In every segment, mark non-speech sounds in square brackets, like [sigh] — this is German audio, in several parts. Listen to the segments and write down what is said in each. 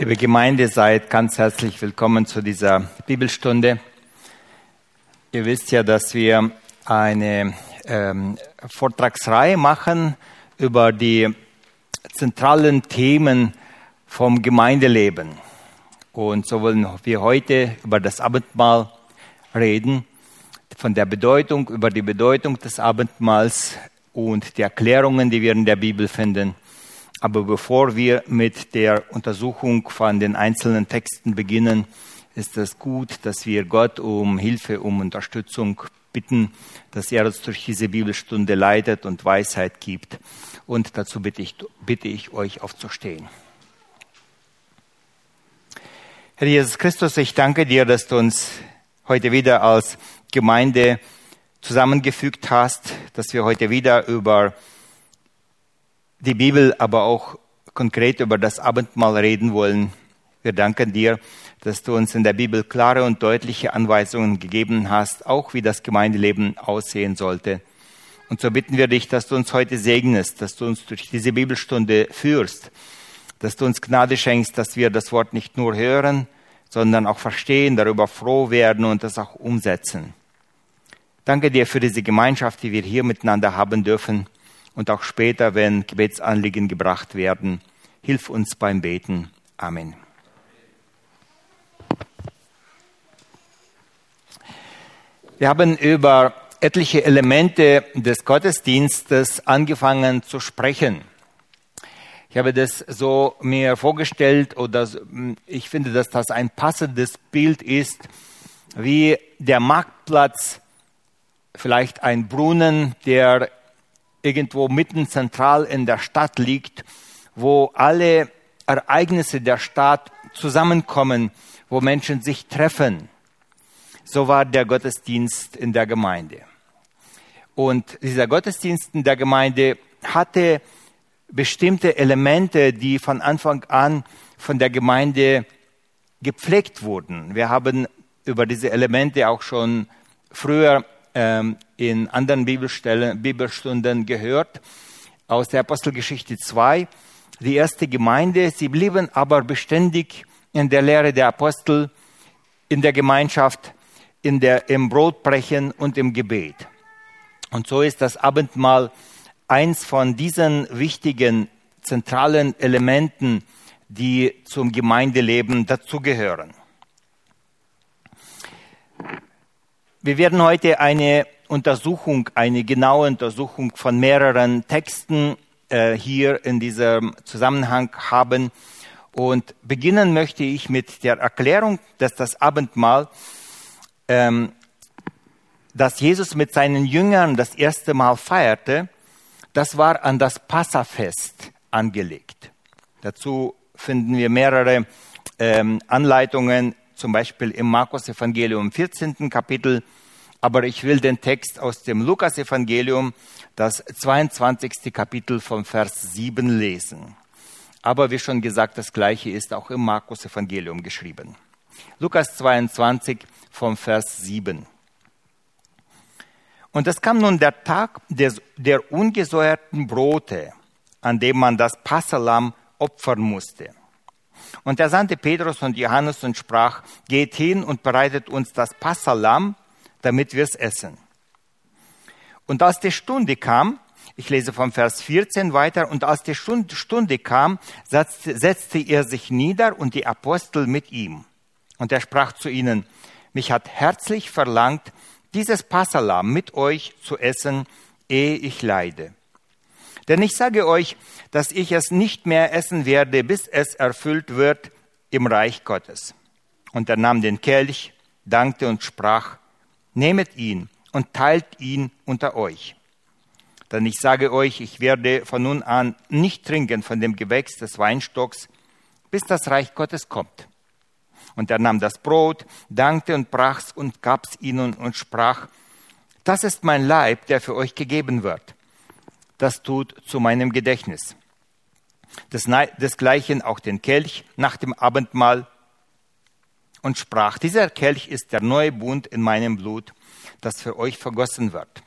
Liebe Gemeinde, seid ganz herzlich willkommen zu dieser Bibelstunde. Ihr wisst ja, dass wir eine ähm, Vortragsreihe machen über die zentralen Themen vom Gemeindeleben. Und so wollen wir heute über das Abendmahl reden, von der Bedeutung, über die Bedeutung des Abendmahls und die Erklärungen, die wir in der Bibel finden. Aber bevor wir mit der Untersuchung von den einzelnen Texten beginnen, ist es gut, dass wir Gott um Hilfe, um Unterstützung bitten, dass er uns durch diese Bibelstunde leitet und Weisheit gibt. Und dazu bitte ich, bitte ich euch aufzustehen. Herr Jesus Christus, ich danke dir, dass du uns heute wieder als Gemeinde zusammengefügt hast, dass wir heute wieder über die Bibel, aber auch konkret über das Abendmahl reden wollen. Wir danken dir, dass du uns in der Bibel klare und deutliche Anweisungen gegeben hast, auch wie das Gemeindeleben aussehen sollte. Und so bitten wir dich, dass du uns heute segnest, dass du uns durch diese Bibelstunde führst, dass du uns Gnade schenkst, dass wir das Wort nicht nur hören, sondern auch verstehen, darüber froh werden und das auch umsetzen. Danke dir für diese Gemeinschaft, die wir hier miteinander haben dürfen und auch später, wenn Gebetsanliegen gebracht werden. Hilf uns beim Beten. Amen. Wir haben über etliche Elemente des Gottesdienstes angefangen zu sprechen. Ich habe das so mir vorgestellt oder ich finde, dass das ein passendes Bild ist, wie der Marktplatz, vielleicht ein Brunnen, der irgendwo mitten zentral in der Stadt liegt, wo alle Ereignisse der Stadt zusammenkommen, wo Menschen sich treffen. So war der Gottesdienst in der Gemeinde. Und dieser Gottesdienst in der Gemeinde hatte bestimmte Elemente, die von Anfang an von der Gemeinde gepflegt wurden. Wir haben über diese Elemente auch schon früher ähm, in anderen Bibelstellen, Bibelstunden gehört, aus der Apostelgeschichte 2. Die erste Gemeinde, sie blieben aber beständig in der Lehre der Apostel, in der Gemeinschaft, in der, im Brotbrechen und im Gebet. Und so ist das Abendmahl eins von diesen wichtigen zentralen Elementen, die zum Gemeindeleben dazugehören. Wir werden heute eine Untersuchung, eine genaue Untersuchung von mehreren Texten äh, hier in diesem Zusammenhang haben. Und beginnen möchte ich mit der Erklärung, dass das Abendmahl, ähm, das Jesus mit seinen Jüngern das erste Mal feierte, das war an das Passafest angelegt. Dazu finden wir mehrere ähm, Anleitungen zum Beispiel im Markus Evangelium 14. Kapitel, aber ich will den Text aus dem Lukas Evangelium, das 22. Kapitel vom Vers 7 lesen. Aber wie schon gesagt, das gleiche ist auch im Markus Evangelium geschrieben. Lukas 22 vom Vers 7. Und es kam nun der Tag des, der ungesäuerten Brote, an dem man das Passalam opfern musste. Und er sandte Petrus und Johannes und sprach, geht hin und bereitet uns das Passalam, damit wir es essen. Und als die Stunde kam, ich lese vom Vers 14 weiter, und als die Stunde kam, setzte, er sich nieder und die Apostel mit ihm. Und er sprach zu ihnen, mich hat herzlich verlangt, dieses Passalam mit euch zu essen, ehe ich leide. Denn ich sage euch, dass ich es nicht mehr essen werde, bis es erfüllt wird im Reich Gottes. Und er nahm den Kelch, dankte und sprach, nehmet ihn und teilt ihn unter euch. Denn ich sage euch, ich werde von nun an nicht trinken von dem Gewächs des Weinstocks, bis das Reich Gottes kommt. Und er nahm das Brot, dankte und brach's und gab's ihnen und sprach, das ist mein Leib, der für euch gegeben wird das tut zu meinem Gedächtnis. Desgleichen auch den Kelch nach dem Abendmahl und sprach, dieser Kelch ist der neue Bund in meinem Blut, das für euch vergossen wird.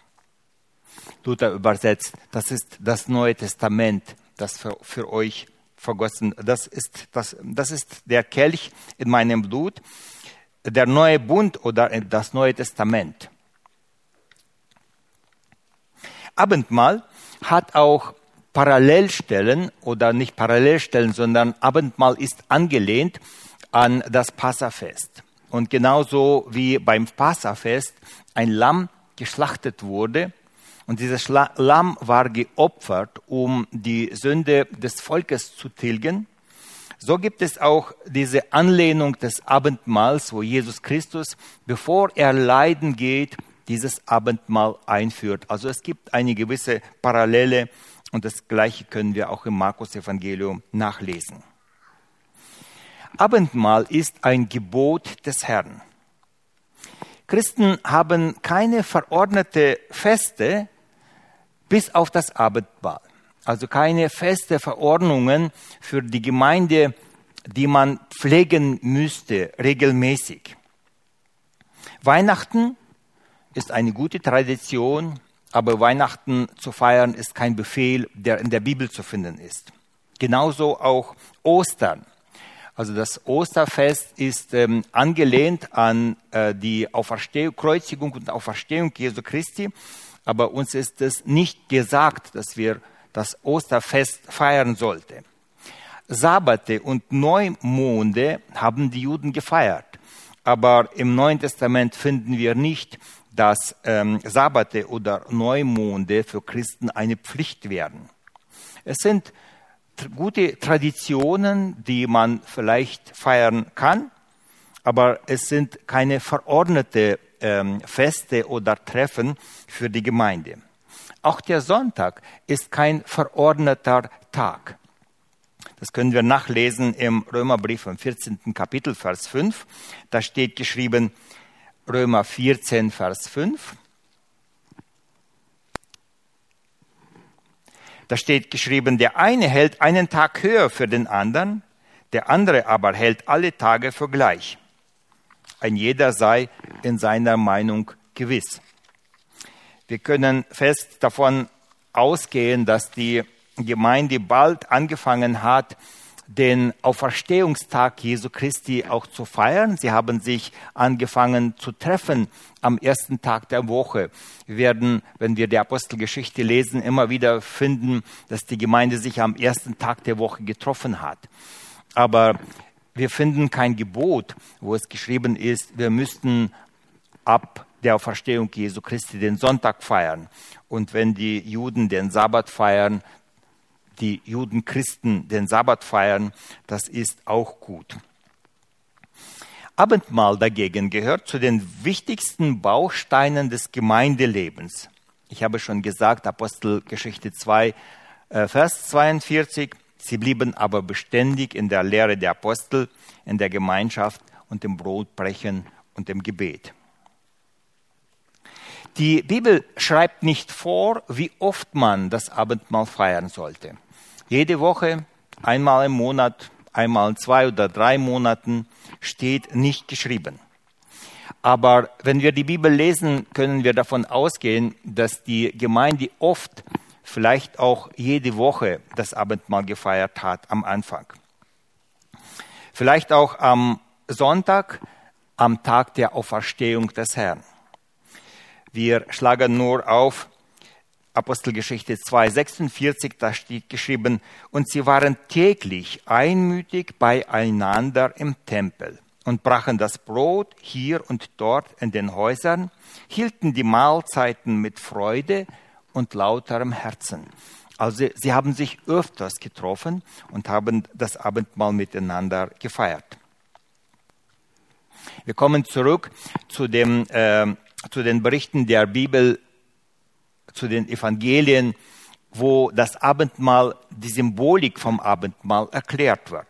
Luther übersetzt, das ist das Neue Testament, das für, für euch vergossen. Das ist, das, das ist der Kelch in meinem Blut, der neue Bund oder das Neue Testament. Abendmahl hat auch Parallelstellen oder nicht Parallelstellen, sondern Abendmahl ist angelehnt an das Passafest. Und genauso wie beim Passafest ein Lamm geschlachtet wurde, und dieses Lamm war geopfert, um die Sünde des Volkes zu tilgen. So gibt es auch diese Anlehnung des Abendmahls, wo Jesus Christus, bevor er leiden geht, dieses Abendmahl einführt. Also es gibt eine gewisse Parallele und das Gleiche können wir auch im Markus-Evangelium nachlesen. Abendmahl ist ein Gebot des Herrn. Christen haben keine verordnete Feste bis auf das Abendmahl. Also keine feste Verordnungen für die Gemeinde, die man pflegen müsste regelmäßig. Weihnachten ist eine gute Tradition, aber Weihnachten zu feiern ist kein Befehl, der in der Bibel zu finden ist. Genauso auch Ostern. Also das Osterfest ist ähm, angelehnt an äh, die Auferstehung, Kreuzigung und Auferstehung Jesu Christi, aber uns ist es nicht gesagt, dass wir das Osterfest feiern sollten. Sabbate und Neumonde haben die Juden gefeiert, aber im Neuen Testament finden wir nicht, dass ähm, Sabbate oder Neumonde für Christen eine Pflicht werden. Es sind gute Traditionen, die man vielleicht feiern kann, aber es sind keine verordnete ähm, Feste oder Treffen für die Gemeinde. Auch der Sonntag ist kein verordneter Tag. Das können wir nachlesen im Römerbrief im 14. Kapitel, Vers 5. Da steht geschrieben, Römer 14, Vers 5. Da steht geschrieben, der eine hält einen Tag höher für den anderen, der andere aber hält alle Tage für gleich. Ein jeder sei in seiner Meinung gewiss. Wir können fest davon ausgehen, dass die Gemeinde bald angefangen hat, den Auferstehungstag Jesu Christi auch zu feiern. Sie haben sich angefangen zu treffen am ersten Tag der Woche. Wir werden, wenn wir die Apostelgeschichte lesen, immer wieder finden, dass die Gemeinde sich am ersten Tag der Woche getroffen hat. Aber wir finden kein Gebot, wo es geschrieben ist, wir müssten ab der Auferstehung Jesu Christi den Sonntag feiern. Und wenn die Juden den Sabbat feiern, die Juden Christen den Sabbat feiern, das ist auch gut. Abendmahl dagegen gehört zu den wichtigsten Bausteinen des Gemeindelebens. Ich habe schon gesagt, Apostelgeschichte 2, äh, Vers 42, sie blieben aber beständig in der Lehre der Apostel, in der Gemeinschaft und im Brotbrechen und im Gebet. Die Bibel schreibt nicht vor, wie oft man das Abendmahl feiern sollte. Jede Woche, einmal im Monat, einmal in zwei oder drei Monaten steht nicht geschrieben. Aber wenn wir die Bibel lesen, können wir davon ausgehen, dass die Gemeinde oft, vielleicht auch jede Woche, das Abendmahl gefeiert hat am Anfang. Vielleicht auch am Sonntag, am Tag der Auferstehung des Herrn. Wir schlagen nur auf Apostelgeschichte 2,46, da steht geschrieben, und sie waren täglich einmütig beieinander im Tempel und brachen das Brot hier und dort in den Häusern, hielten die Mahlzeiten mit Freude und lauterem Herzen. Also sie haben sich öfters getroffen und haben das Abendmahl miteinander gefeiert. Wir kommen zurück zu, dem, äh, zu den Berichten der Bibel zu den Evangelien, wo das Abendmahl, die Symbolik vom Abendmahl erklärt wird.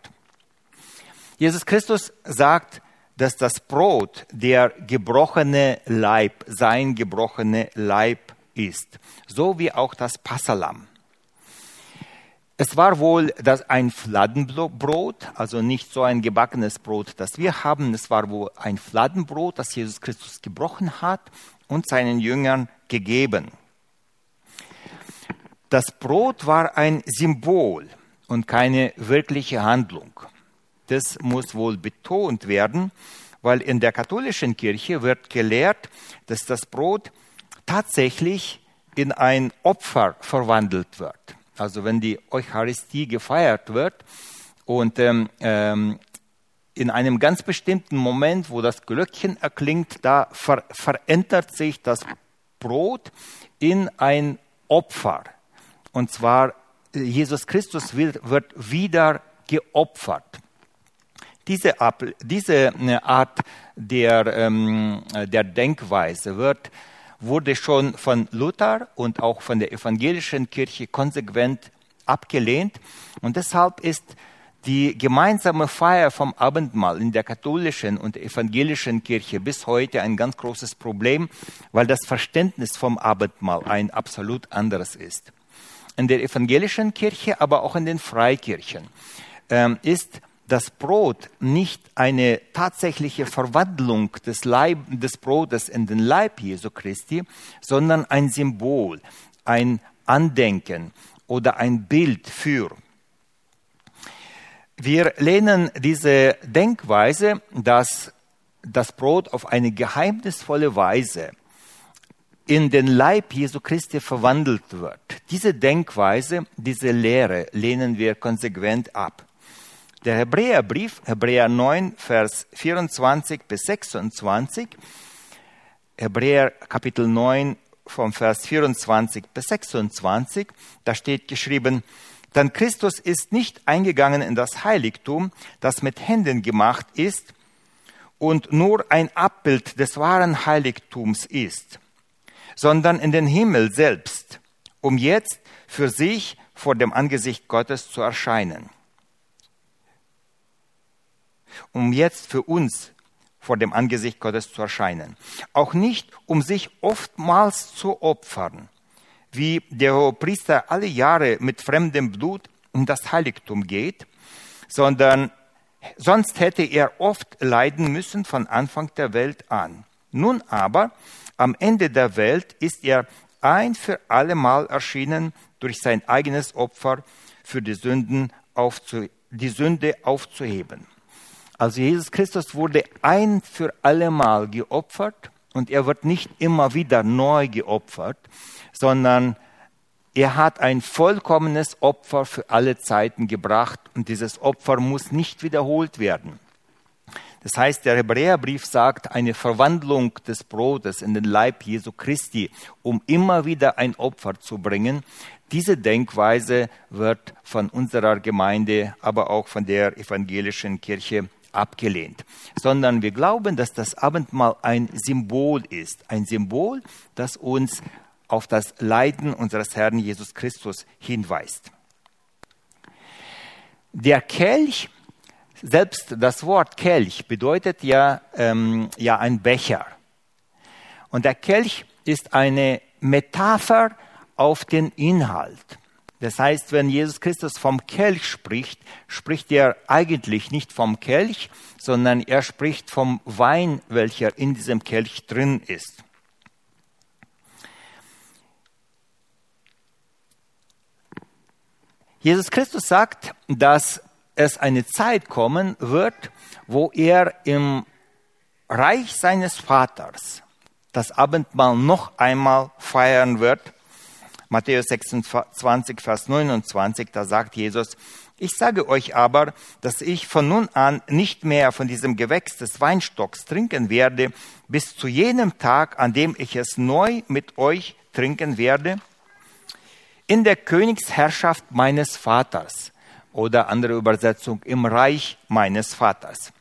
Jesus Christus sagt, dass das Brot der gebrochene Leib, sein gebrochene Leib ist, so wie auch das Passalam. Es war wohl das ein Fladenbrot, also nicht so ein gebackenes Brot, das wir haben. Es war wohl ein Fladenbrot, das Jesus Christus gebrochen hat und seinen Jüngern gegeben. Das Brot war ein Symbol und keine wirkliche Handlung. Das muss wohl betont werden, weil in der katholischen Kirche wird gelehrt, dass das Brot tatsächlich in ein Opfer verwandelt wird. Also wenn die Eucharistie gefeiert wird und ähm, ähm, in einem ganz bestimmten Moment, wo das Glöckchen erklingt, da ver verändert sich das Brot in ein Opfer. Und zwar Jesus Christus wird, wird wieder geopfert. Diese, diese äh, Art der, ähm, der Denkweise wird, wurde schon von Luther und auch von der evangelischen Kirche konsequent abgelehnt. Und deshalb ist die gemeinsame Feier vom Abendmahl in der katholischen und evangelischen Kirche bis heute ein ganz großes Problem, weil das Verständnis vom Abendmahl ein absolut anderes ist. In der evangelischen Kirche, aber auch in den Freikirchen ähm, ist das Brot nicht eine tatsächliche Verwandlung des, Leib, des Brotes in den Leib Jesu Christi, sondern ein Symbol, ein Andenken oder ein Bild für. Wir lehnen diese Denkweise, dass das Brot auf eine geheimnisvolle Weise in den Leib Jesu Christi verwandelt wird. Diese Denkweise, diese Lehre lehnen wir konsequent ab. Der Hebräerbrief, Hebräer 9, Vers 24 bis 26, Hebräer Kapitel 9 vom Vers 24 bis 26, da steht geschrieben, denn Christus ist nicht eingegangen in das Heiligtum, das mit Händen gemacht ist und nur ein Abbild des wahren Heiligtums ist, sondern in den Himmel selbst, um jetzt für sich vor dem Angesicht Gottes zu erscheinen um jetzt für uns vor dem Angesicht Gottes zu erscheinen. Auch nicht, um sich oftmals zu opfern, wie der Priester alle Jahre mit fremdem Blut in das Heiligtum geht, sondern sonst hätte er oft leiden müssen von Anfang der Welt an. Nun aber, am Ende der Welt ist er ein für allemal erschienen durch sein eigenes Opfer für die Sünden aufzu die Sünde aufzuheben. Also Jesus Christus wurde ein für allemal geopfert und er wird nicht immer wieder neu geopfert, sondern er hat ein vollkommenes Opfer für alle Zeiten gebracht und dieses Opfer muss nicht wiederholt werden. Das heißt, der Hebräerbrief sagt, eine Verwandlung des Brotes in den Leib Jesu Christi, um immer wieder ein Opfer zu bringen. Diese Denkweise wird von unserer Gemeinde, aber auch von der evangelischen Kirche abgelehnt, sondern wir glauben, dass das Abendmahl ein Symbol ist, ein Symbol, das uns auf das Leiden unseres Herrn Jesus Christus hinweist. Der Kelch, selbst das Wort Kelch bedeutet ja, ähm, ja ein Becher. Und der Kelch ist eine Metapher auf den Inhalt. Das heißt, wenn Jesus Christus vom Kelch spricht, spricht er eigentlich nicht vom Kelch, sondern er spricht vom Wein, welcher in diesem Kelch drin ist. Jesus Christus sagt, dass es eine Zeit kommen wird, wo er im Reich seines Vaters das Abendmahl noch einmal feiern wird. Matthäus 26, Vers 29, da sagt Jesus, ich sage euch aber, dass ich von nun an nicht mehr von diesem Gewächs des Weinstocks trinken werde, bis zu jenem Tag, an dem ich es neu mit euch trinken werde, in der Königsherrschaft meines Vaters oder andere Übersetzung im Reich meines Vaters.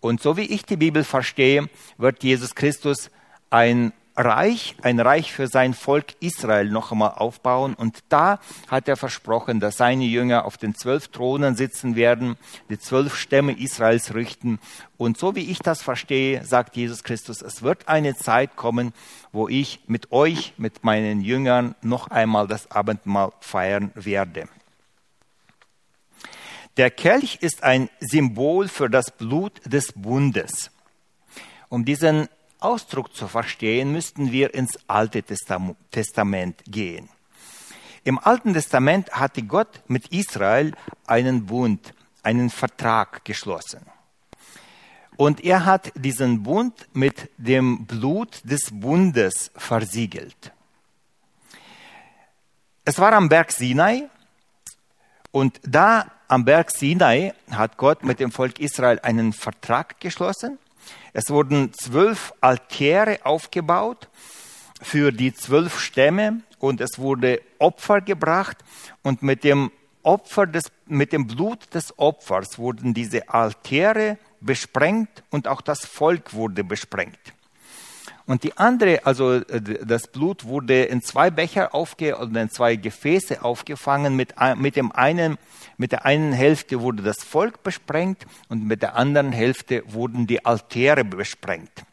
Und so wie ich die Bibel verstehe, wird Jesus Christus ein Reich, ein Reich für sein Volk Israel noch einmal aufbauen. Und da hat er versprochen, dass seine Jünger auf den zwölf Thronen sitzen werden, die zwölf Stämme Israels richten. Und so wie ich das verstehe, sagt Jesus Christus, es wird eine Zeit kommen, wo ich mit euch, mit meinen Jüngern noch einmal das Abendmahl feiern werde. Der Kelch ist ein Symbol für das Blut des Bundes. Um diesen Ausdruck zu verstehen, müssten wir ins Alte Testament gehen. Im Alten Testament hatte Gott mit Israel einen Bund, einen Vertrag geschlossen. Und er hat diesen Bund mit dem Blut des Bundes versiegelt. Es war am Berg Sinai und da am Berg Sinai hat Gott mit dem Volk Israel einen Vertrag geschlossen. Es wurden zwölf Altäre aufgebaut für die zwölf Stämme und es wurde Opfer gebracht und mit dem Opfer des, mit dem Blut des Opfers wurden diese Altäre besprengt und auch das Volk wurde besprengt. Und die andere, also äh, das Blut wurde in zwei Becher aufge oder in zwei Gefäße aufgefangen. Mit, mit dem einen, mit der einen Hälfte wurde das Volk besprengt und mit der anderen Hälfte wurden die Altäre besprengt.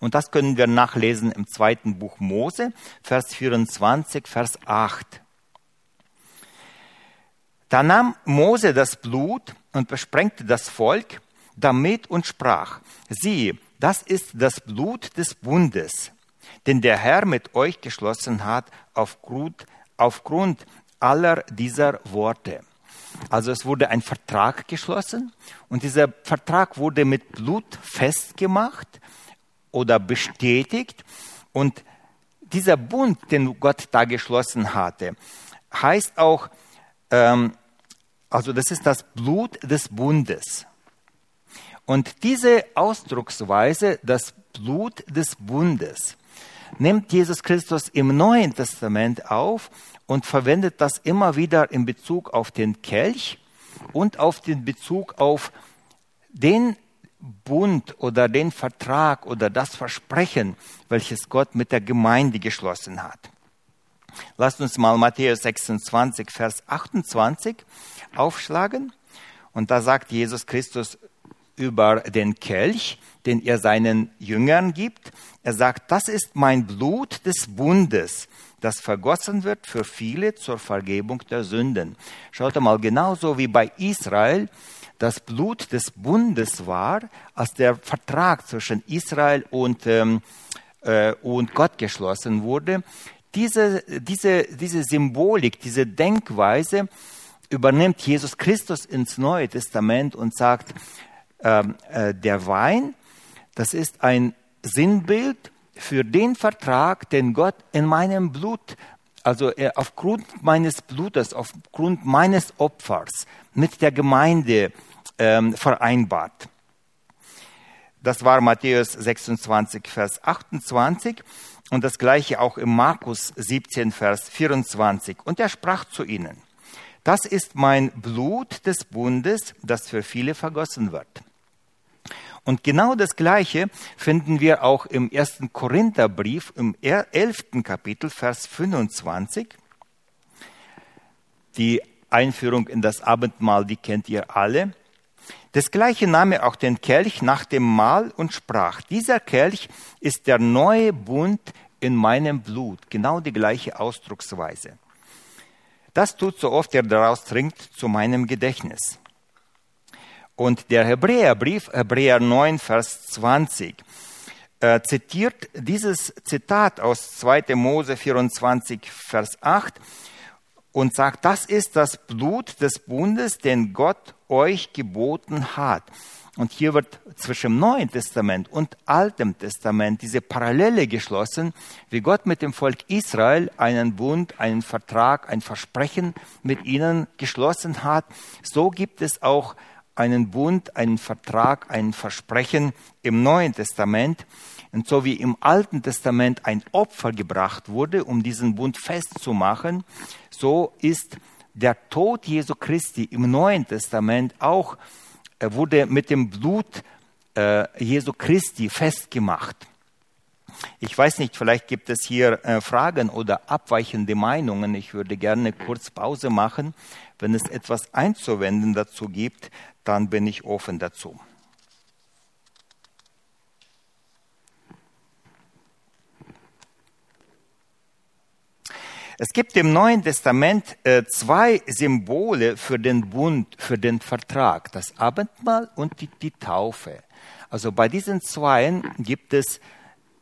Und das können wir nachlesen im zweiten Buch Mose, Vers 24, Vers 8. Da nahm Mose das Blut und besprengte das Volk damit und sprach, siehe, das ist das Blut des Bundes, den der Herr mit euch geschlossen hat aufgrund, aufgrund aller dieser Worte. Also es wurde ein Vertrag geschlossen und dieser Vertrag wurde mit Blut festgemacht oder bestätigt und dieser Bund, den Gott da geschlossen hatte, heißt auch, ähm, also das ist das Blut des Bundes. Und diese Ausdrucksweise, das Blut des Bundes, nimmt Jesus Christus im Neuen Testament auf und verwendet das immer wieder in Bezug auf den Kelch und auf den Bezug auf den Bund oder den Vertrag oder das Versprechen, welches Gott mit der Gemeinde geschlossen hat. Lasst uns mal Matthäus 26, Vers 28 aufschlagen. Und da sagt Jesus Christus über den Kelch, den er seinen Jüngern gibt. Er sagt, das ist mein Blut des Bundes, das vergossen wird für viele zur Vergebung der Sünden. Schaut mal, genauso wie bei Israel das Blut des Bundes war, als der Vertrag zwischen Israel und, ähm, äh, und Gott geschlossen wurde, diese, diese, diese Symbolik, diese Denkweise übernimmt Jesus Christus ins Neue Testament und sagt, ähm, äh, der Wein, das ist ein Sinnbild für den Vertrag, den Gott in meinem Blut, also äh, aufgrund meines Blutes, aufgrund meines Opfers mit der Gemeinde ähm, vereinbart. Das war Matthäus 26, Vers 28 und das gleiche auch im Markus 17, Vers 24. Und er sprach zu ihnen, das ist mein Blut des Bundes, das für viele vergossen wird. Und genau das Gleiche finden wir auch im ersten Korintherbrief im elften Kapitel, Vers 25. Die Einführung in das Abendmahl, die kennt ihr alle. Das Gleiche nahm er auch den Kelch nach dem Mahl und sprach, dieser Kelch ist der neue Bund in meinem Blut. Genau die gleiche Ausdrucksweise. Das tut so oft er daraus trinkt zu meinem Gedächtnis. Und der Hebräerbrief, Hebräer 9, Vers 20, äh, zitiert dieses Zitat aus 2. Mose 24, Vers 8 und sagt, das ist das Blut des Bundes, den Gott euch geboten hat. Und hier wird zwischen Neuen Testament und Altem Testament diese Parallele geschlossen, wie Gott mit dem Volk Israel einen Bund, einen Vertrag, ein Versprechen mit ihnen geschlossen hat. So gibt es auch einen Bund, einen Vertrag, ein Versprechen im Neuen Testament. Und so wie im Alten Testament ein Opfer gebracht wurde, um diesen Bund festzumachen, so ist der Tod Jesu Christi im Neuen Testament auch, er wurde mit dem Blut äh, Jesu Christi festgemacht. Ich weiß nicht, vielleicht gibt es hier äh, Fragen oder abweichende Meinungen. Ich würde gerne kurz Pause machen. Wenn es etwas einzuwenden dazu gibt, dann bin ich offen dazu. Es gibt im Neuen Testament äh, zwei Symbole für den Bund, für den Vertrag, das Abendmahl und die, die Taufe. Also bei diesen zweien gibt es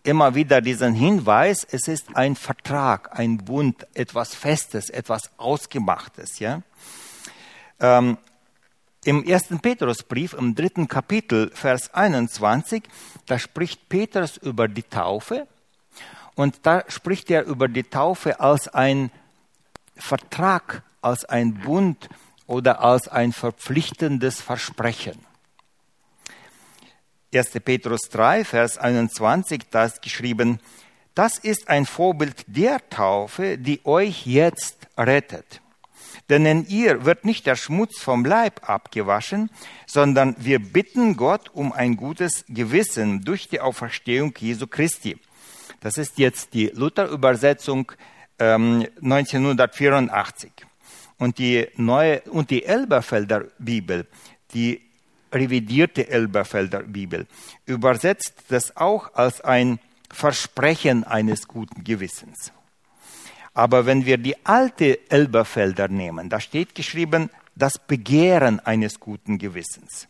immer wieder diesen Hinweis, es ist ein Vertrag, ein Bund, etwas Festes, etwas Ausgemachtes. Ja? Ähm, Im ersten Petrusbrief, im dritten Kapitel, Vers 21, da spricht Petrus über die Taufe und da spricht er über die Taufe als ein Vertrag, als ein Bund oder als ein verpflichtendes Versprechen. 1. Petrus 3, Vers 21, da ist geschrieben, das ist ein Vorbild der Taufe, die euch jetzt rettet. Denn in ihr wird nicht der Schmutz vom Leib abgewaschen, sondern wir bitten Gott um ein gutes Gewissen durch die Auferstehung Jesu Christi. Das ist jetzt die Luther-Übersetzung ähm, 1984. Und die neue und die Elberfelder Bibel, die revidierte Elberfelder Bibel, übersetzt das auch als ein Versprechen eines guten Gewissens. Aber wenn wir die alte Elberfelder nehmen, da steht geschrieben, das Begehren eines guten Gewissens.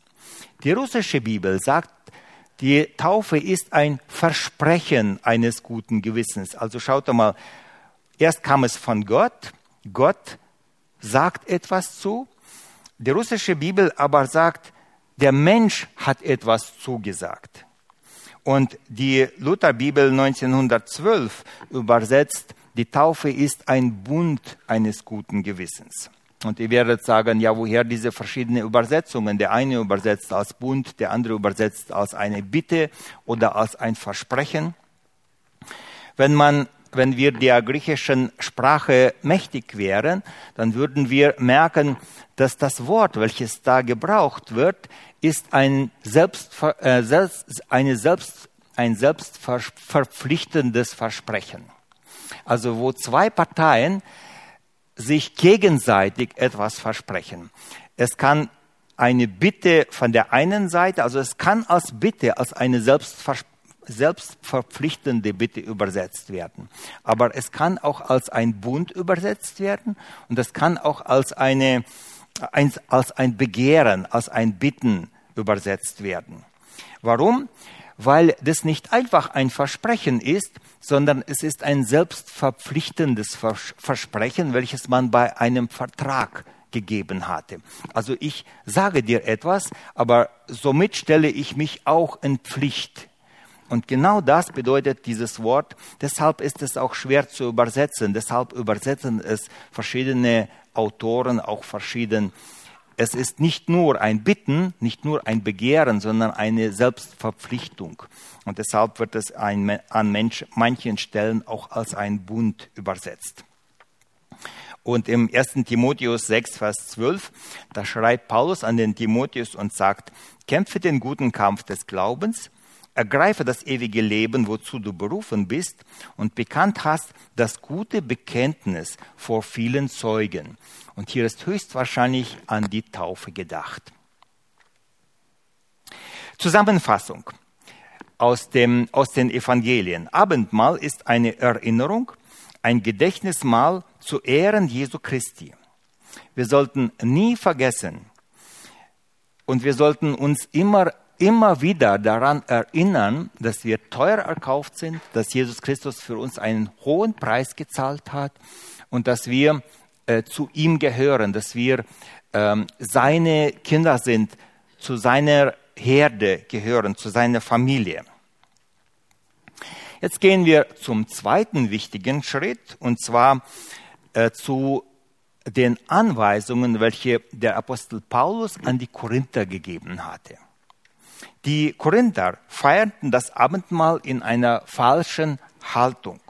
Die russische Bibel sagt, die Taufe ist ein Versprechen eines guten Gewissens. Also schaut mal, erst kam es von Gott, Gott sagt etwas zu, die russische Bibel aber sagt, der Mensch hat etwas zugesagt. Und die Lutherbibel 1912 übersetzt, die Taufe ist ein Bund eines guten Gewissens. Und ihr werdet sagen, ja, woher diese verschiedenen Übersetzungen? Der eine übersetzt als Bund, der andere übersetzt als eine Bitte oder als ein Versprechen. Wenn man wenn wir der griechischen Sprache mächtig wären, dann würden wir merken, dass das Wort, welches da gebraucht wird, ist ein, selbst, äh, selbst, eine selbst, ein selbstverpflichtendes Versprechen. Also wo zwei Parteien sich gegenseitig etwas versprechen. Es kann eine Bitte von der einen Seite, also es kann als Bitte, als eine selbstverpflichtende Bitte übersetzt werden. Aber es kann auch als ein Bund übersetzt werden und es kann auch als, eine, als ein Begehren, als ein Bitten übersetzt werden. Warum? Weil das nicht einfach ein Versprechen ist, sondern es ist ein selbstverpflichtendes Versprechen, welches man bei einem Vertrag gegeben hatte. Also ich sage dir etwas, aber somit stelle ich mich auch in Pflicht. Und genau das bedeutet dieses Wort. Deshalb ist es auch schwer zu übersetzen. Deshalb übersetzen es verschiedene Autoren auch verschieden es ist nicht nur ein Bitten, nicht nur ein Begehren, sondern eine Selbstverpflichtung. Und deshalb wird es ein, an Mensch, manchen Stellen auch als ein Bund übersetzt. Und im 1. Timotheus 6, Vers 12, da schreibt Paulus an den Timotheus und sagt, kämpfe den guten Kampf des Glaubens, ergreife das ewige Leben, wozu du berufen bist und bekannt hast das gute Bekenntnis vor vielen Zeugen. Und hier ist höchstwahrscheinlich an die Taufe gedacht. Zusammenfassung aus, dem, aus den Evangelien. Abendmahl ist eine Erinnerung, ein Gedächtnismahl zu Ehren Jesu Christi. Wir sollten nie vergessen und wir sollten uns immer immer wieder daran erinnern, dass wir teuer erkauft sind, dass Jesus Christus für uns einen hohen Preis gezahlt hat und dass wir äh, zu ihm gehören, dass wir ähm, seine Kinder sind, zu seiner Herde gehören, zu seiner Familie. Jetzt gehen wir zum zweiten wichtigen Schritt und zwar äh, zu den Anweisungen, welche der Apostel Paulus an die Korinther gegeben hatte. Die Korinther feierten das Abendmahl in einer falschen Haltung.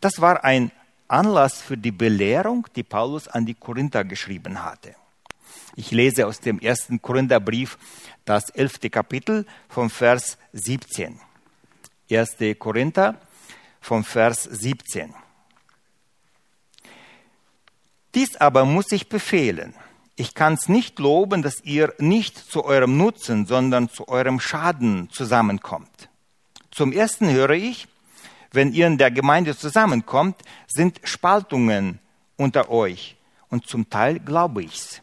Das war ein Anlass für die Belehrung, die Paulus an die Korinther geschrieben hatte. Ich lese aus dem ersten Korintherbrief das elfte Kapitel vom Vers 17. Erste Korinther vom Vers 17. Dies aber muss ich befehlen ich kann es nicht loben, dass ihr nicht zu eurem Nutzen, sondern zu eurem Schaden zusammenkommt. Zum ersten höre ich, wenn ihr in der Gemeinde zusammenkommt, sind Spaltungen unter euch und zum Teil glaube ich's.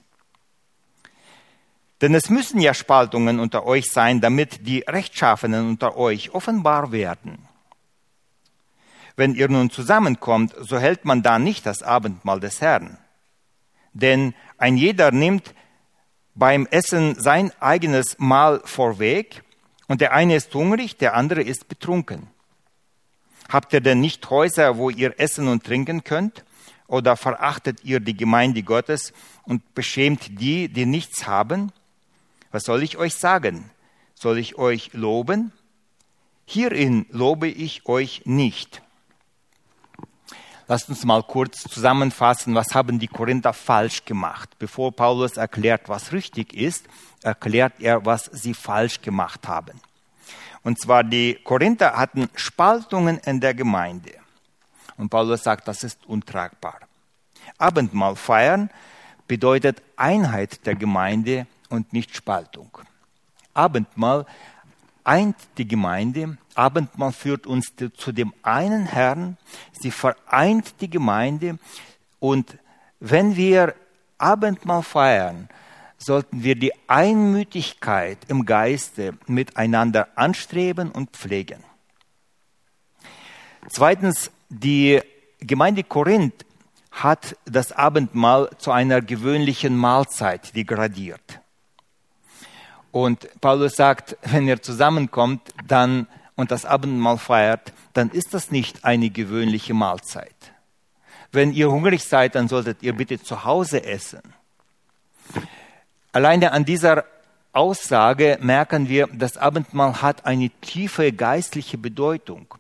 Denn es müssen ja Spaltungen unter euch sein, damit die Rechtschaffenen unter euch offenbar werden. Wenn ihr nun zusammenkommt, so hält man da nicht das Abendmahl des Herrn. Denn ein jeder nimmt beim Essen sein eigenes Mahl vorweg, und der eine ist hungrig, der andere ist betrunken. Habt ihr denn nicht Häuser, wo ihr essen und trinken könnt? Oder verachtet ihr die Gemeinde Gottes und beschämt die, die nichts haben? Was soll ich euch sagen? Soll ich euch loben? Hierin lobe ich euch nicht. Lasst uns mal kurz zusammenfassen, was haben die Korinther falsch gemacht. Bevor Paulus erklärt, was richtig ist, erklärt er, was sie falsch gemacht haben. Und zwar die Korinther hatten Spaltungen in der Gemeinde. Und Paulus sagt, das ist untragbar. Abendmahl feiern bedeutet Einheit der Gemeinde und nicht Spaltung. Abendmahl eint die Gemeinde. Abendmahl führt uns zu dem einen Herrn. Sie vereint die Gemeinde. Und wenn wir Abendmahl feiern, sollten wir die Einmütigkeit im Geiste miteinander anstreben und pflegen. Zweitens, die Gemeinde Korinth hat das Abendmahl zu einer gewöhnlichen Mahlzeit degradiert. Und Paulus sagt, wenn ihr zusammenkommt dann, und das Abendmahl feiert, dann ist das nicht eine gewöhnliche Mahlzeit. Wenn ihr hungrig seid, dann solltet ihr bitte zu Hause essen. Alleine an dieser Aussage merken wir, das Abendmahl hat eine tiefe geistliche Bedeutung.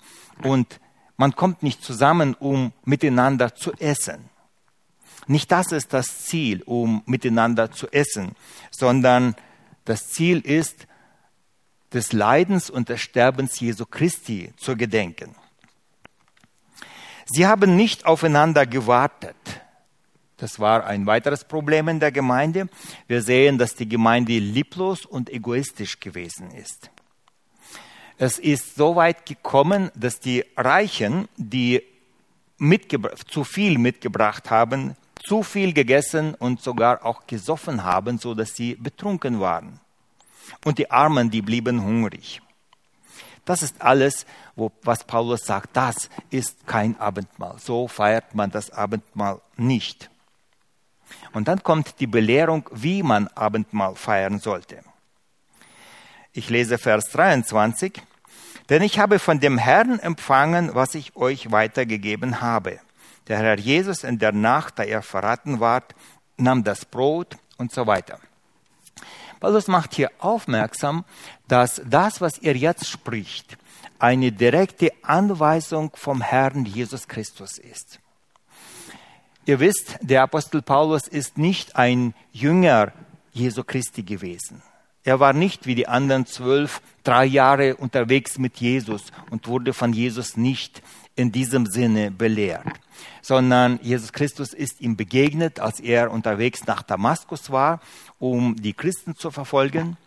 Und man kommt nicht zusammen, um miteinander zu essen. Nicht das ist das Ziel, um miteinander zu essen, sondern das Ziel ist, des Leidens und des Sterbens Jesu Christi zu gedenken. Sie haben nicht aufeinander gewartet. Das war ein weiteres Problem in der Gemeinde. Wir sehen, dass die Gemeinde lieblos und egoistisch gewesen ist. Es ist so weit gekommen, dass die Reichen, die zu viel mitgebracht haben, zu viel gegessen und sogar auch gesoffen haben, so dass sie betrunken waren. Und die Armen, die blieben hungrig. Das ist alles, wo, was Paulus sagt, das ist kein Abendmahl. So feiert man das Abendmahl nicht. Und dann kommt die Belehrung, wie man Abendmahl feiern sollte. Ich lese Vers 23. Denn ich habe von dem Herrn empfangen, was ich euch weitergegeben habe. Der Herr Jesus in der Nacht, da er verraten ward, nahm das Brot und so weiter. Paulus macht hier aufmerksam, dass das, was er jetzt spricht, eine direkte Anweisung vom Herrn Jesus Christus ist. Ihr wisst, der Apostel Paulus ist nicht ein Jünger Jesu Christi gewesen. Er war nicht wie die anderen zwölf drei Jahre unterwegs mit Jesus und wurde von Jesus nicht in diesem Sinne belehrt, sondern Jesus Christus ist ihm begegnet, als er unterwegs nach Damaskus war, um die Christen zu verfolgen.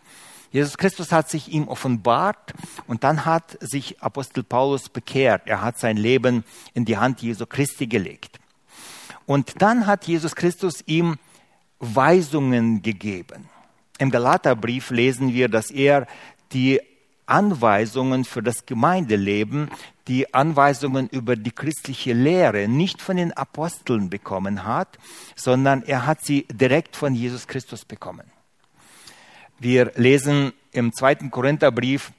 Jesus Christus hat sich ihm offenbart und dann hat sich Apostel Paulus bekehrt. Er hat sein Leben in die Hand Jesu Christi gelegt. Und dann hat Jesus Christus ihm Weisungen gegeben. Im Galaterbrief lesen wir, dass er die Anweisungen für das Gemeindeleben, die Anweisungen über die christliche Lehre nicht von den Aposteln bekommen hat, sondern er hat sie direkt von Jesus Christus bekommen. Wir lesen im zweiten Korintherbrief,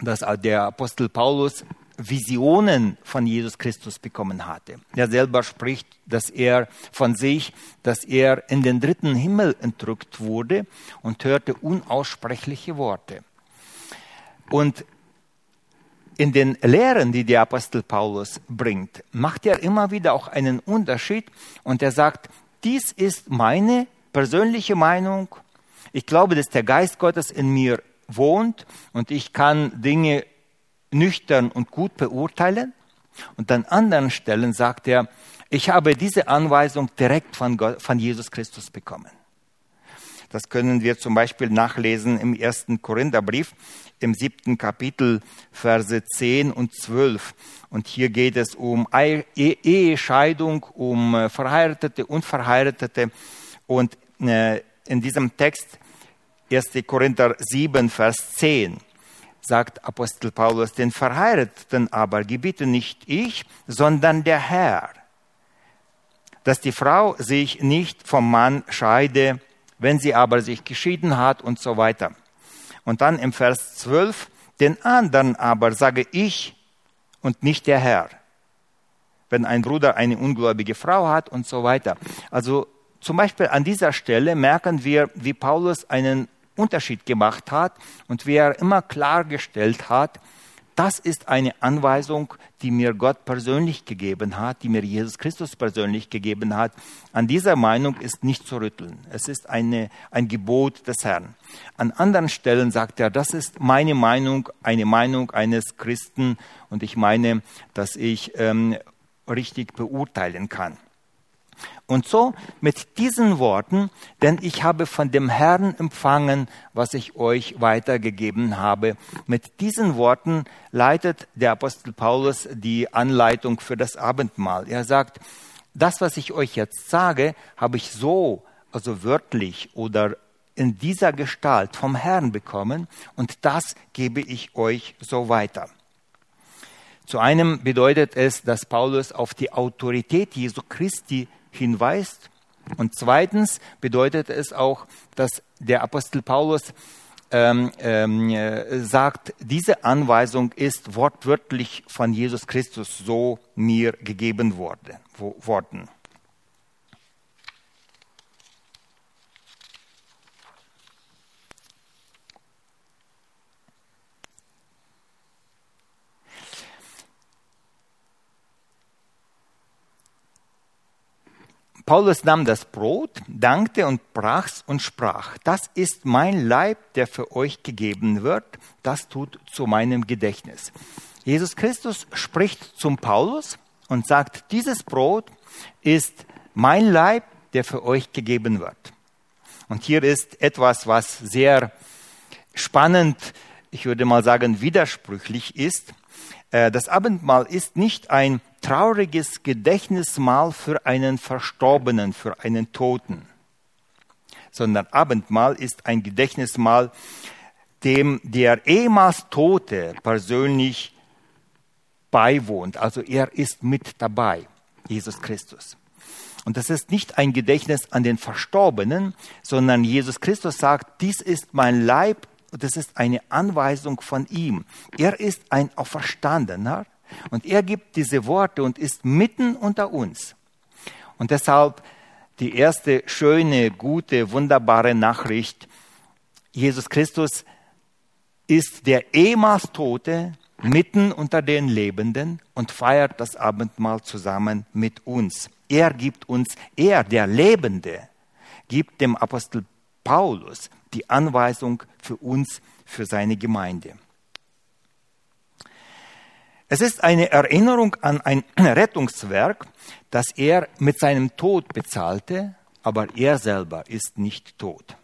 dass der Apostel Paulus Visionen von Jesus Christus bekommen hatte. Er selber spricht, dass er von sich, dass er in den dritten Himmel entrückt wurde und hörte unaussprechliche Worte. Und in den Lehren, die der Apostel Paulus bringt, macht er immer wieder auch einen Unterschied und er sagt, dies ist meine persönliche Meinung. Ich glaube, dass der Geist Gottes in mir wohnt und ich kann Dinge nüchtern und gut beurteilen. Und an anderen Stellen sagt er, ich habe diese Anweisung direkt von, Gott, von Jesus Christus bekommen. Das können wir zum Beispiel nachlesen im ersten Korintherbrief, im siebten Kapitel, Verse 10 und 12. Und hier geht es um Ehescheidung, um äh, Verheiratete und Verheiratete. Und äh, in diesem Text 1. Korinther 7, Vers 10 sagt Apostel Paulus, den Verheirateten aber gebiete nicht ich, sondern der Herr, dass die Frau sich nicht vom Mann scheide, wenn sie aber sich geschieden hat und so weiter. Und dann im Vers 12, den anderen aber sage ich und nicht der Herr. Wenn ein Bruder eine ungläubige Frau hat und so weiter. Also zum Beispiel an dieser Stelle merken wir, wie Paulus einen Unterschied gemacht hat und wie er immer klargestellt hat, das ist eine Anweisung, die mir Gott persönlich gegeben hat, die mir Jesus Christus persönlich gegeben hat. An dieser Meinung ist nicht zu rütteln. Es ist eine, ein Gebot des Herrn. An anderen Stellen sagt er, das ist meine Meinung, eine Meinung eines Christen und ich meine, dass ich ähm, richtig beurteilen kann. Und so mit diesen Worten, denn ich habe von dem Herrn empfangen, was ich euch weitergegeben habe. Mit diesen Worten leitet der Apostel Paulus die Anleitung für das Abendmahl. Er sagt, das, was ich euch jetzt sage, habe ich so, also wörtlich oder in dieser Gestalt vom Herrn bekommen und das gebe ich euch so weiter. Zu einem bedeutet es, dass Paulus auf die Autorität Jesu Christi hinweist. Und zweitens bedeutet es auch, dass der Apostel Paulus ähm, ähm, äh, sagt, diese Anweisung ist wortwörtlich von Jesus Christus so mir gegeben worden. worden. Paulus nahm das Brot, dankte und brach's und sprach, das ist mein Leib, der für euch gegeben wird, das tut zu meinem Gedächtnis. Jesus Christus spricht zum Paulus und sagt, dieses Brot ist mein Leib, der für euch gegeben wird. Und hier ist etwas, was sehr spannend, ich würde mal sagen, widersprüchlich ist. Äh, das Abendmahl ist nicht ein trauriges Gedächtnismahl für einen Verstorbenen, für einen Toten, sondern Abendmahl ist ein Gedächtnismahl, dem der ehemals Tote persönlich beiwohnt. Also er ist mit dabei, Jesus Christus. Und das ist nicht ein Gedächtnis an den Verstorbenen, sondern Jesus Christus sagt, dies ist mein Leib das ist eine Anweisung von ihm. Er ist ein Auferstandener und er gibt diese Worte und ist mitten unter uns. Und deshalb die erste schöne, gute, wunderbare Nachricht. Jesus Christus ist der ehemals Tote mitten unter den Lebenden und feiert das Abendmahl zusammen mit uns. Er gibt uns, er, der Lebende, gibt dem Apostel Paulus die Anweisung für uns, für seine Gemeinde. Es ist eine Erinnerung an ein [clears throat] Rettungswerk, das er mit seinem Tod bezahlte, aber er selber ist nicht tot.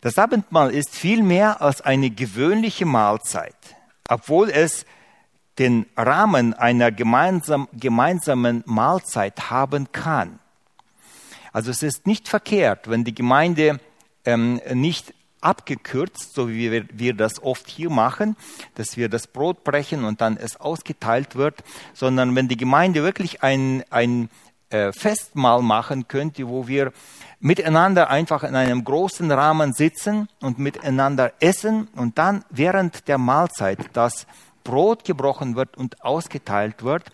Das Abendmahl ist viel mehr als eine gewöhnliche Mahlzeit, obwohl es den Rahmen einer gemeinsam, gemeinsamen Mahlzeit haben kann. Also es ist nicht verkehrt, wenn die Gemeinde ähm, nicht abgekürzt, so wie wir, wir, das oft hier machen, dass wir das Brot brechen und dann es ausgeteilt wird, sondern wenn die Gemeinde wirklich ein, ein äh, Festmahl machen könnte, wo wir miteinander einfach in einem großen Rahmen sitzen und miteinander essen und dann während der Mahlzeit das Brot gebrochen wird und ausgeteilt wird,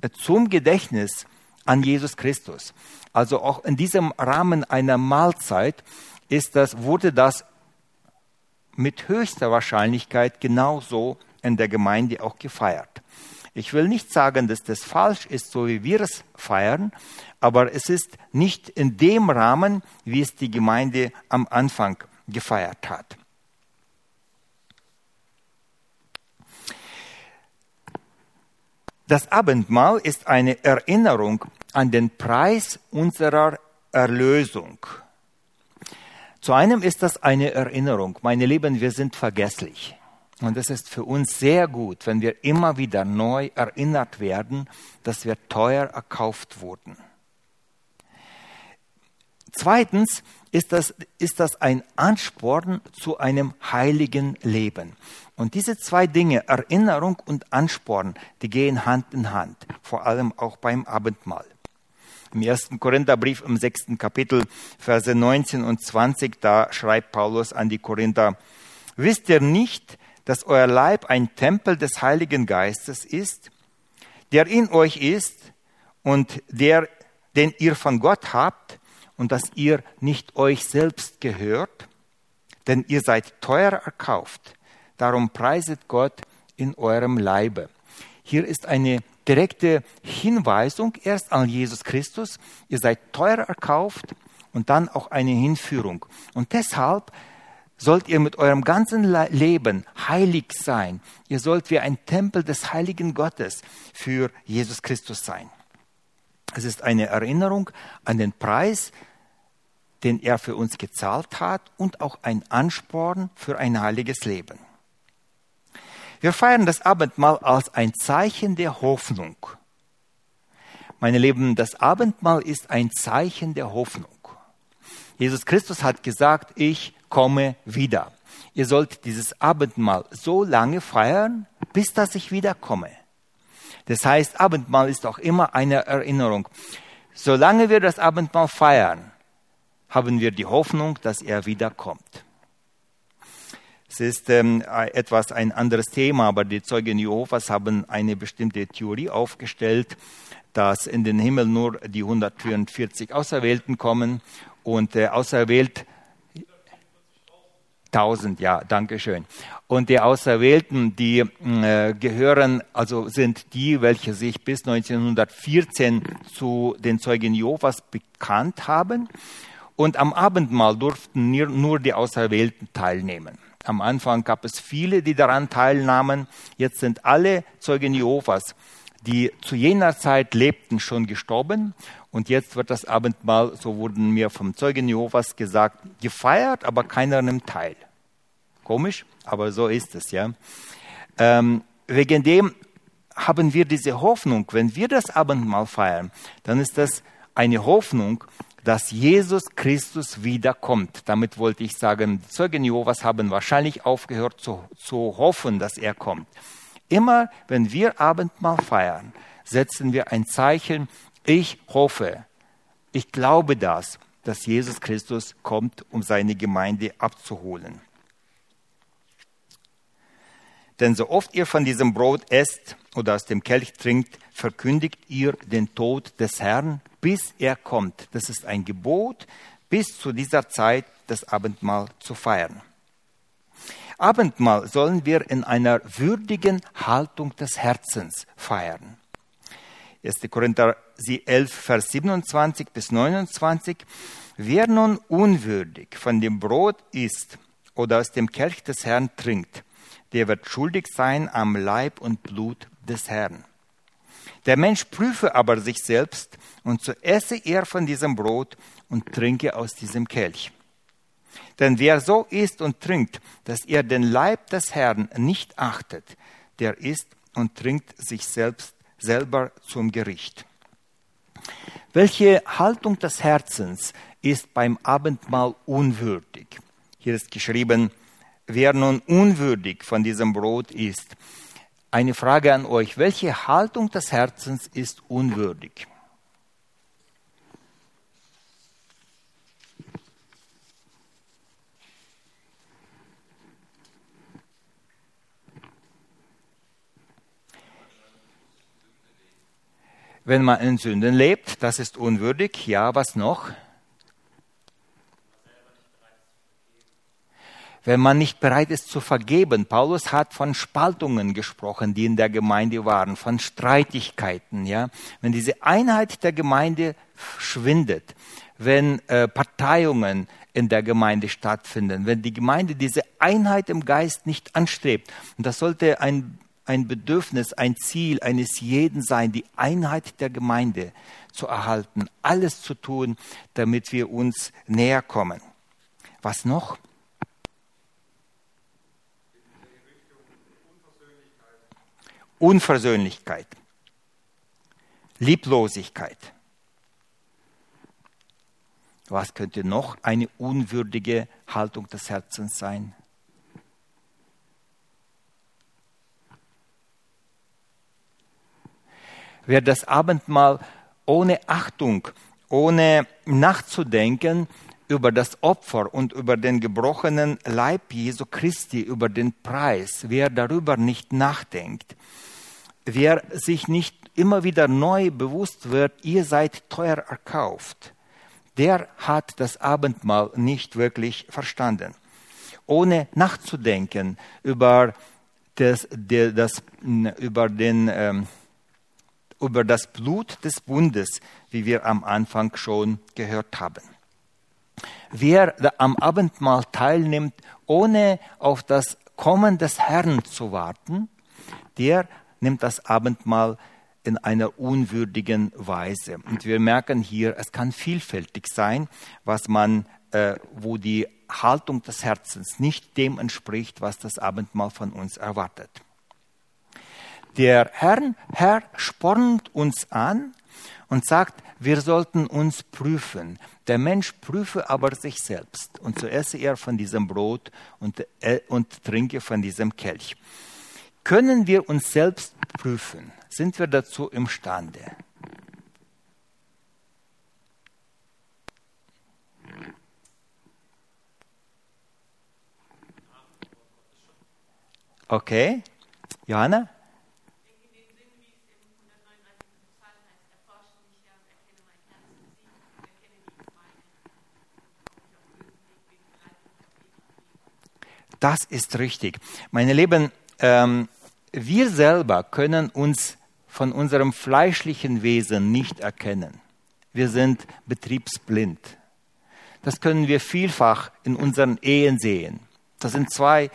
äh, zum Gedächtnis an Jesus Christus. Also auch in diesem Rahmen einer Mahlzeit ist das, wurde das mit höchster Wahrscheinlichkeit genauso in der Gemeinde auch gefeiert. Ich will nicht sagen, dass das falsch ist, so wie wir es feiern, aber es ist nicht in dem Rahmen, wie es die Gemeinde am Anfang gefeiert hat. Das Abendmahl ist eine Erinnerung an den Preis unserer Erlösung. Zu einem ist das eine Erinnerung. Meine Lieben, wir sind vergesslich. Und es ist für uns sehr gut, wenn wir immer wieder neu erinnert werden, dass wir teuer erkauft wurden. Zweitens ist das, ist das ein Ansporn zu einem heiligen Leben. Und diese zwei Dinge, Erinnerung und Ansporn, die gehen Hand in Hand, vor allem auch beim Abendmahl. Im ersten Korintherbrief im sechsten Kapitel, Verse 19 und 20, da schreibt Paulus an die Korinther, wisst ihr nicht, dass euer Leib ein Tempel des Heiligen Geistes ist, der in euch ist und der, den ihr von Gott habt und dass ihr nicht euch selbst gehört? Denn ihr seid teuer erkauft. Darum preiset Gott in eurem Leibe. Hier ist eine direkte Hinweisung erst an Jesus Christus. Ihr seid teuer erkauft und dann auch eine Hinführung. Und deshalb sollt ihr mit eurem ganzen Leben heilig sein. Ihr sollt wie ein Tempel des heiligen Gottes für Jesus Christus sein. Es ist eine Erinnerung an den Preis, den er für uns gezahlt hat und auch ein Ansporn für ein heiliges Leben. Wir feiern das Abendmahl als ein Zeichen der Hoffnung. Meine Lieben, das Abendmahl ist ein Zeichen der Hoffnung. Jesus Christus hat gesagt, ich komme wieder. Ihr sollt dieses Abendmahl so lange feiern, bis dass ich wiederkomme. Das heißt, Abendmahl ist auch immer eine Erinnerung. Solange wir das Abendmahl feiern, haben wir die Hoffnung, dass er wiederkommt. Es ist ähm, etwas ein anderes Thema, aber die Zeugen Jehovas haben eine bestimmte Theorie aufgestellt, dass in den Himmel nur die 144 Auserwählten kommen und äh, auserwählt 1000, ja, danke schön. Und die Auserwählten, die äh, gehören, also sind die, welche sich bis 1914 zu den Zeugen Jehovas bekannt haben. Und am Abendmahl durften nur die Auserwählten teilnehmen. Am Anfang gab es viele, die daran teilnahmen. Jetzt sind alle Zeugen Jehovas, die zu jener Zeit lebten, schon gestorben. Und jetzt wird das Abendmahl, so wurden mir vom Zeugen Jehovas gesagt, gefeiert, aber keiner nimmt teil. Komisch, aber so ist es, ja. Ähm, wegen dem haben wir diese Hoffnung, wenn wir das Abendmahl feiern, dann ist das eine Hoffnung, dass Jesus Christus wiederkommt. Damit wollte ich sagen, die Zeugen Jehovas haben wahrscheinlich aufgehört zu, zu hoffen, dass er kommt. Immer wenn wir Abendmahl feiern, setzen wir ein Zeichen, ich hoffe, ich glaube das, dass Jesus Christus kommt, um seine Gemeinde abzuholen. Denn so oft ihr von diesem Brot esst oder aus dem Kelch trinkt, verkündigt ihr den Tod des Herrn, bis er kommt. Das ist ein Gebot, bis zu dieser Zeit das Abendmahl zu feiern. Abendmahl sollen wir in einer würdigen Haltung des Herzens feiern. 1. Korinther 11, Vers 27 bis 29. Wer nun unwürdig von dem Brot isst oder aus dem Kelch des Herrn trinkt, der wird schuldig sein am Leib und Blut des Herrn. Der Mensch prüfe aber sich selbst, und so esse er von diesem Brot und trinke aus diesem Kelch. Denn wer so isst und trinkt, dass er den Leib des Herrn nicht achtet, der isst und trinkt sich selbst selber zum Gericht. Welche Haltung des Herzens ist beim Abendmahl unwürdig? Hier ist geschrieben, wer nun unwürdig von diesem Brot isst. Eine Frage an euch, welche Haltung des Herzens ist unwürdig? Wenn man in Sünden lebt, das ist unwürdig. Ja, was noch? wenn man nicht bereit ist zu vergeben. Paulus hat von Spaltungen gesprochen, die in der Gemeinde waren, von Streitigkeiten, ja. Wenn diese Einheit der Gemeinde schwindet, wenn äh, Parteiungen in der Gemeinde stattfinden, wenn die Gemeinde diese Einheit im Geist nicht anstrebt, und das sollte ein, ein Bedürfnis, ein Ziel eines jeden sein, die Einheit der Gemeinde zu erhalten, alles zu tun, damit wir uns näher kommen. Was noch? Unversöhnlichkeit, Lieblosigkeit. Was könnte noch eine unwürdige Haltung des Herzens sein? Wer das Abendmahl ohne Achtung, ohne nachzudenken über das Opfer und über den gebrochenen Leib Jesu Christi, über den Preis, wer darüber nicht nachdenkt, wer sich nicht immer wieder neu bewusst wird, ihr seid teuer erkauft, der hat das Abendmahl nicht wirklich verstanden. Ohne nachzudenken über das, das über den ähm, über das Blut des Bundes, wie wir am Anfang schon gehört haben. Wer am Abendmahl teilnimmt, ohne auf das Kommen des Herrn zu warten, der nimmt das Abendmahl in einer unwürdigen Weise. Und wir merken hier, es kann vielfältig sein, was man, äh, wo die Haltung des Herzens nicht dem entspricht, was das Abendmahl von uns erwartet. Der Herr, Herr spornt uns an und sagt, wir sollten uns prüfen. Der Mensch prüfe aber sich selbst. Und so esse er von diesem Brot und, äh, und trinke von diesem Kelch. Können wir uns selbst prüfen? Sind wir dazu imstande? Okay, Johanna? Das ist richtig. Meine Lieben, ähm, wir selber können uns von unserem fleischlichen Wesen nicht erkennen. Wir sind betriebsblind. Das können wir vielfach in unseren Ehen sehen. Das sind zwei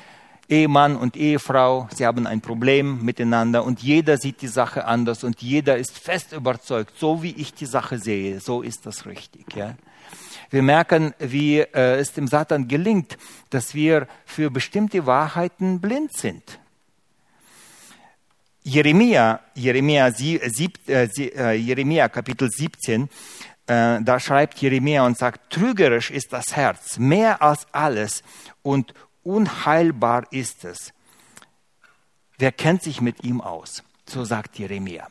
Ehemann und Ehefrau, sie haben ein Problem miteinander und jeder sieht die Sache anders und jeder ist fest überzeugt, so wie ich die Sache sehe, so ist das richtig. Ja? Wir merken, wie äh, es dem Satan gelingt, dass wir für bestimmte Wahrheiten blind sind. Jeremia, Jeremia, sieb, äh, äh, Jeremia Kapitel 17, äh, da schreibt Jeremia und sagt, trügerisch ist das Herz, mehr als alles und unheilbar ist es. Wer kennt sich mit ihm aus? So sagt Jeremia.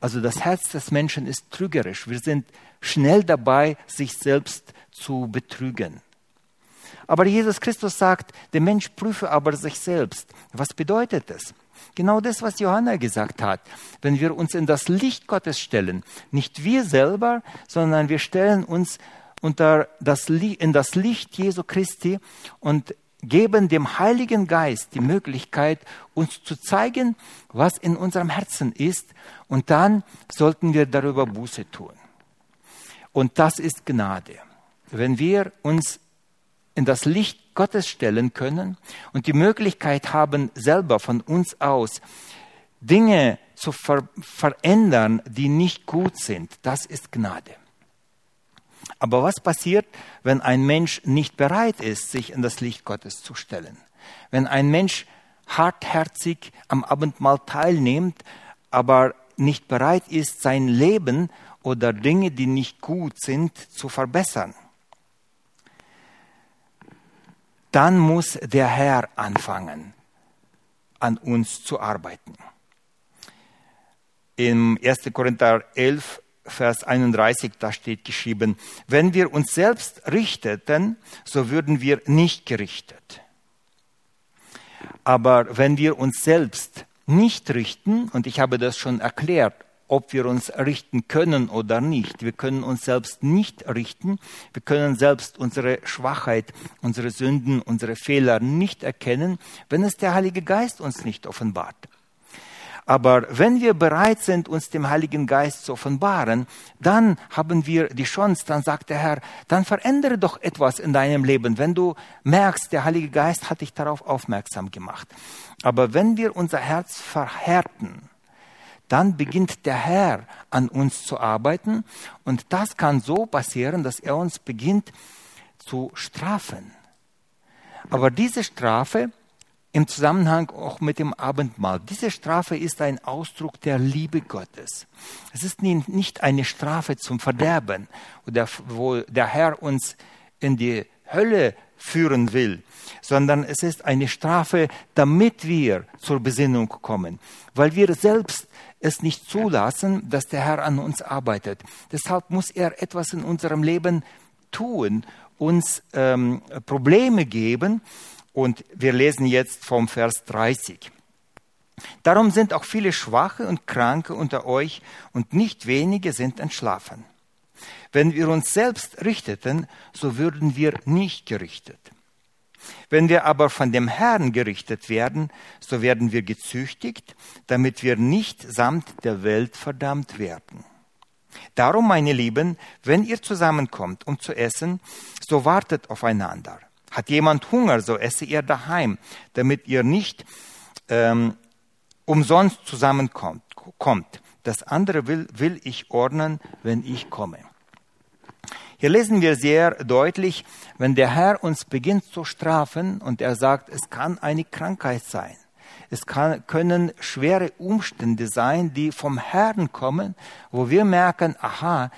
Also das Herz des Menschen ist trügerisch. Wir sind schnell dabei, sich selbst zu betrügen. Aber Jesus Christus sagt, der Mensch prüfe aber sich selbst. Was bedeutet das? Genau das, was Johanna gesagt hat. Wenn wir uns in das Licht Gottes stellen, nicht wir selber, sondern wir stellen uns unter das, in das Licht Jesu Christi und geben dem Heiligen Geist die Möglichkeit, uns zu zeigen, was in unserem Herzen ist, und dann sollten wir darüber Buße tun. Und das ist Gnade. Wenn wir uns in das Licht Gottes stellen können und die Möglichkeit haben, selber von uns aus Dinge zu ver verändern, die nicht gut sind, das ist Gnade. Aber was passiert, wenn ein Mensch nicht bereit ist, sich in das Licht Gottes zu stellen? Wenn ein Mensch hartherzig am Abendmahl teilnimmt, aber nicht bereit ist, sein Leben oder Dinge, die nicht gut sind, zu verbessern. Dann muss der Herr anfangen, an uns zu arbeiten. Im 1. Korinther 11, Vers 31, da steht geschrieben, wenn wir uns selbst richteten, so würden wir nicht gerichtet. Aber wenn wir uns selbst nicht richten, und ich habe das schon erklärt, ob wir uns richten können oder nicht. Wir können uns selbst nicht richten. Wir können selbst unsere Schwachheit, unsere Sünden, unsere Fehler nicht erkennen, wenn es der Heilige Geist uns nicht offenbart. Aber wenn wir bereit sind, uns dem Heiligen Geist zu offenbaren, dann haben wir die Chance, dann sagt der Herr, dann verändere doch etwas in deinem Leben, wenn du merkst, der Heilige Geist hat dich darauf aufmerksam gemacht. Aber wenn wir unser Herz verhärten, dann beginnt der Herr an uns zu arbeiten und das kann so passieren, dass er uns beginnt zu strafen. Aber diese Strafe im Zusammenhang auch mit dem Abendmahl. Diese Strafe ist ein Ausdruck der Liebe Gottes. Es ist nicht eine Strafe zum Verderben, wo der Herr uns in die Hölle führen will, sondern es ist eine Strafe, damit wir zur Besinnung kommen, weil wir selbst es nicht zulassen, dass der Herr an uns arbeitet. Deshalb muss er etwas in unserem Leben tun, uns ähm, Probleme geben. Und wir lesen jetzt vom Vers 30. Darum sind auch viele Schwache und Kranke unter euch und nicht wenige sind entschlafen. Wenn wir uns selbst richteten, so würden wir nicht gerichtet. Wenn wir aber von dem Herrn gerichtet werden, so werden wir gezüchtigt, damit wir nicht samt der Welt verdammt werden. Darum, meine Lieben, wenn ihr zusammenkommt, um zu essen, so wartet aufeinander. Hat jemand Hunger, so esse ihr daheim, damit ihr nicht ähm, umsonst zusammenkommt. Kommt. Das andere will, will ich ordnen, wenn ich komme. Hier lesen wir sehr deutlich, wenn der Herr uns beginnt zu strafen und er sagt, es kann eine Krankheit sein. Es kann, können schwere Umstände sein, die vom Herrn kommen, wo wir merken, aha,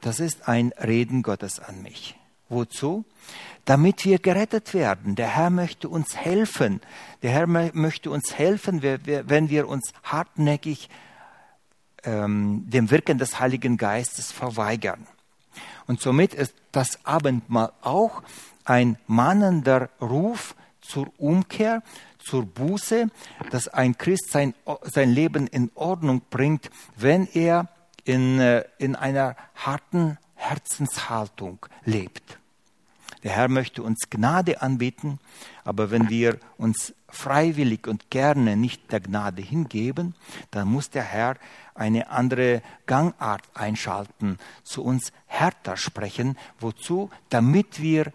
das ist ein Reden Gottes an mich. Wozu? Damit wir gerettet werden. Der Herr möchte uns helfen. Der Herr möchte uns helfen, wenn wir uns hartnäckig ähm, dem Wirken des Heiligen Geistes verweigern. Und somit ist das Abendmahl auch ein mahnender Ruf zur Umkehr, zur Buße, dass ein Christ sein, sein Leben in Ordnung bringt, wenn er in, äh, in einer harten Herzenshaltung lebt. Der Herr möchte uns Gnade anbieten, aber wenn wir uns freiwillig und gerne nicht der Gnade hingeben, dann muss der Herr eine andere Gangart einschalten, zu uns härter sprechen. Wozu? Damit wir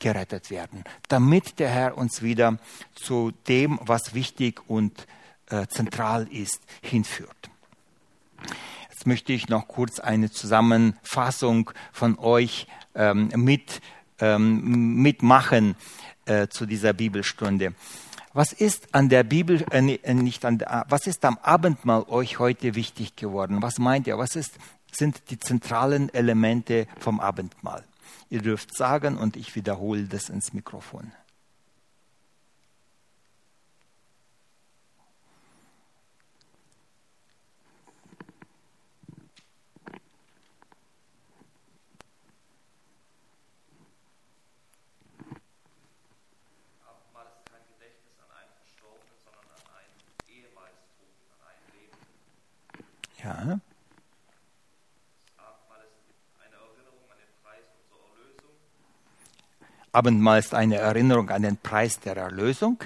gerettet werden, damit der Herr uns wieder zu dem, was wichtig und äh, zentral ist, hinführt. Jetzt möchte ich noch kurz eine Zusammenfassung von euch ähm, mit ähm, mitmachen äh, zu dieser Bibelstunde. Was ist an der Bibel, äh, äh nicht an der, was ist am Abendmahl euch heute wichtig geworden? Was meint ihr? Was ist, sind die zentralen Elemente vom Abendmahl? Ihr dürft sagen und ich wiederhole das ins Mikrofon. Ja. Abendmahl ist eine Erinnerung an den Preis der Erlösung.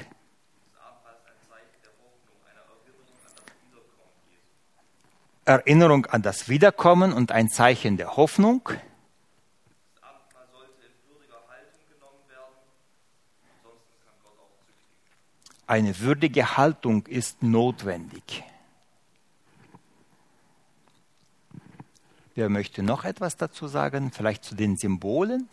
Erinnerung an das Wiederkommen und ein Zeichen der Hoffnung. Eine würdige Haltung ist notwendig. Wer möchte noch etwas dazu sagen? Vielleicht zu den Symbolen?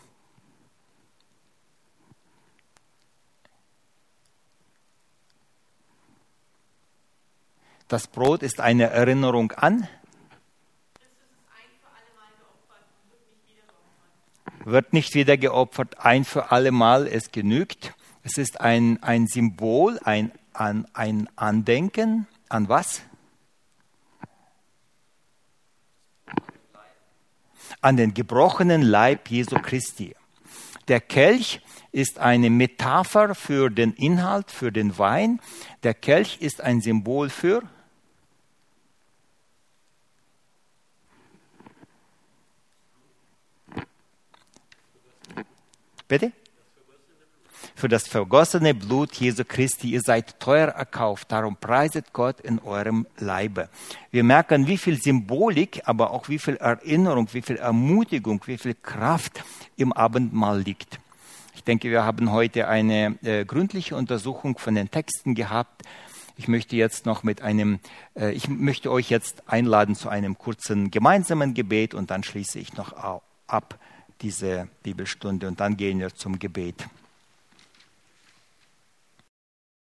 Das Brot ist eine Erinnerung an. Wird nicht wieder geopfert, ein für alle Mal, es genügt. Es ist ein, ein Symbol, ein, ein, ein Andenken an was? An den gebrochenen Leib Jesu Christi. Der Kelch ist eine Metapher für den Inhalt, für den Wein. Der Kelch ist ein Symbol für Bitte? Für das vergossene Blut Jesu Christi. Ihr seid teuer erkauft, darum preiset Gott in eurem Leibe. Wir merken, wie viel Symbolik, aber auch wie viel Erinnerung, wie viel Ermutigung, wie viel Kraft im Abendmahl liegt. Ich denke, wir haben heute eine äh, gründliche Untersuchung von den Texten gehabt. Ich möchte jetzt noch mit einem, äh, ich möchte euch jetzt einladen zu einem kurzen gemeinsamen Gebet und dann schließe ich noch ab diese Bibelstunde und dann gehen wir zum Gebet.